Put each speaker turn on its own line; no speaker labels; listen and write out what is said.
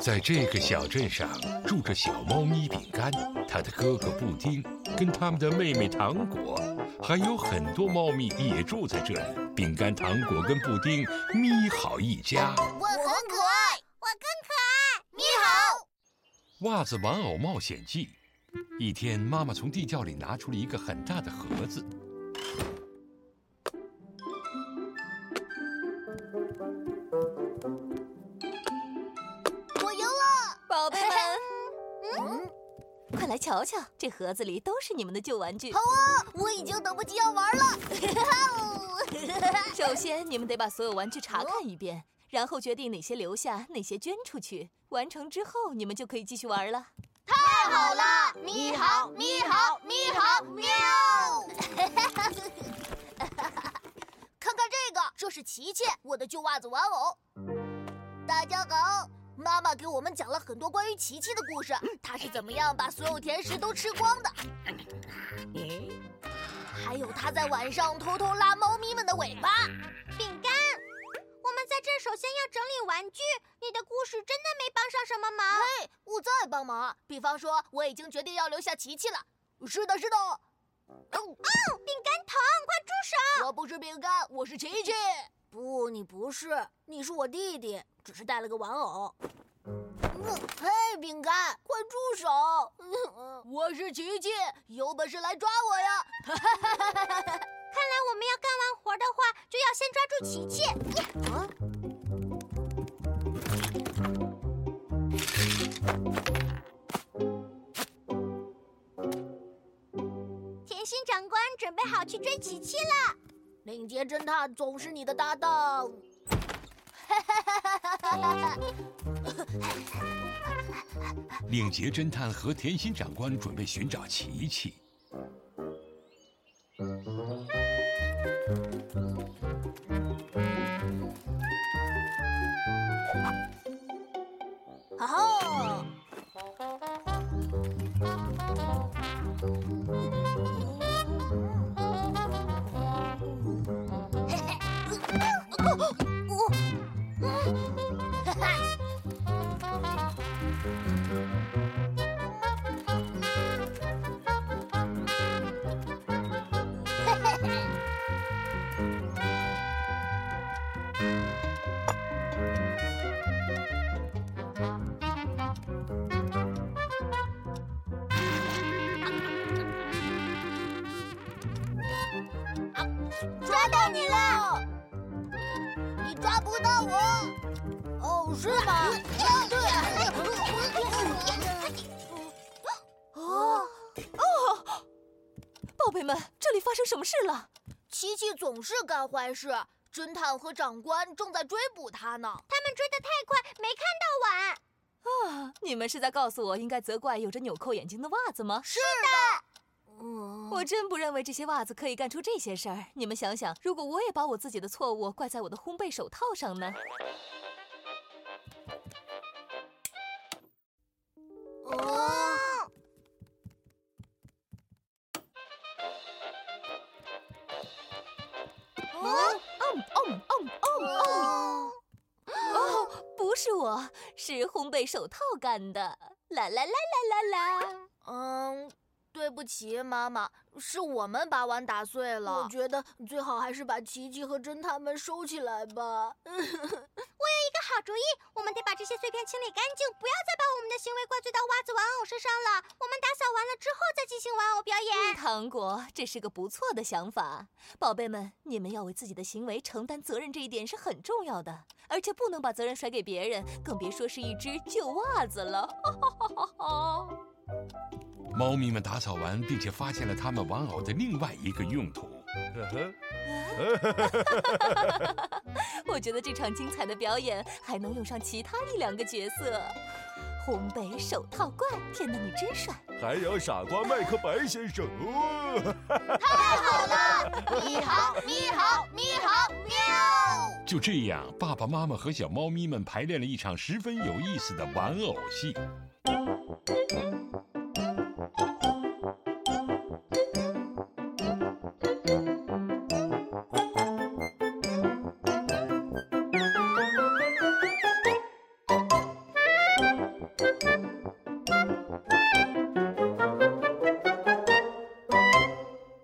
在这个小镇上住着小猫咪饼干，它的哥哥布丁，跟他们的妹妹糖果，还有很多猫咪也住在这里。饼干、糖果跟布丁咪好一家。
我很可爱，
我更可爱。
咪好。
袜子玩偶冒险记。一天，妈妈从地窖里拿出了一个很大的盒子。
嗯，快来瞧瞧，这盒子里都是你们的旧玩具。
好啊，我已经等不及要玩了。
首先，你们得把所有玩具查看一遍，然后决定哪些留下，哪些捐出去。完成之后，你们就可以继续玩了。
太好了，咪好，咪好，咪好，喵！看看这个，这是琪琪，我的旧袜子玩偶。大家好，妈妈给我们讲了很多关于琪琪的故事，她是怎么样把所有甜食都吃光的，还有她在晚上偷偷拉猫咪们的尾巴。
饼干。我们在这首先要整理玩具。你的故事真的没帮上什么忙。
嘿，我在帮忙。比方说，我已经决定要留下琪琪了。是的，是的。
哦，饼干糖，快住手！
我不是饼干，我是琪琪。
不，你不是，你是我弟弟，只是带了个玩偶。
嘿，饼干，快住手！我是琪琪，有本事来抓我呀！
看来我们要干完活的话，就要先抓住琪琪。甜心长官准备好去追琪琪了。
领结侦探总是你的搭档。
领结侦探和甜心长官准备寻找琪琪。
抓到你了！你抓不到我。
哦，是吗？
哦哦，宝贝们，这里发生什么事了？
琪琪总是干坏事，侦探和长官正在追捕他呢。
他们追得太快，没看到碗。
啊，你们是在告诉我应该责怪有着纽扣眼睛的袜子吗？
是的。
我真不认为这些袜子可以干出这些事儿。你们想想，如果我也把我自己的错误怪在我的烘焙手套上呢？
哦。
哦哦哦哦哦！哦，不是我，是烘焙手套干的。啦啦啦啦啦啦！
嗯。对不起，妈妈，是我们把碗打碎了。
我觉得最好还是把琪琪和侦探们收起来吧。我有一
个好主意，我们得把这些碎片清理干净，不要再把我们的行为怪罪到袜子玩偶身上了。我们打扫完了之后再进行玩偶表演。
糖果，这是个不错的想法。宝贝们，你们要为自己的行为承担责任，这一点是很重要的，而且不能把责任甩给别人，更别说是一只旧袜子了。哈哈哈哈
猫咪们打扫完，并且发现了它们玩偶的另外一个用途。
我觉得这场精彩的表演还能用上其他一两个角色：红北手套怪，天哪，你真帅！
还有傻瓜麦克白先生。
太好了！咪好，咪好，咪好，喵！
就这样，爸爸妈妈和小猫咪们排练了一场十分有意思的玩偶戏。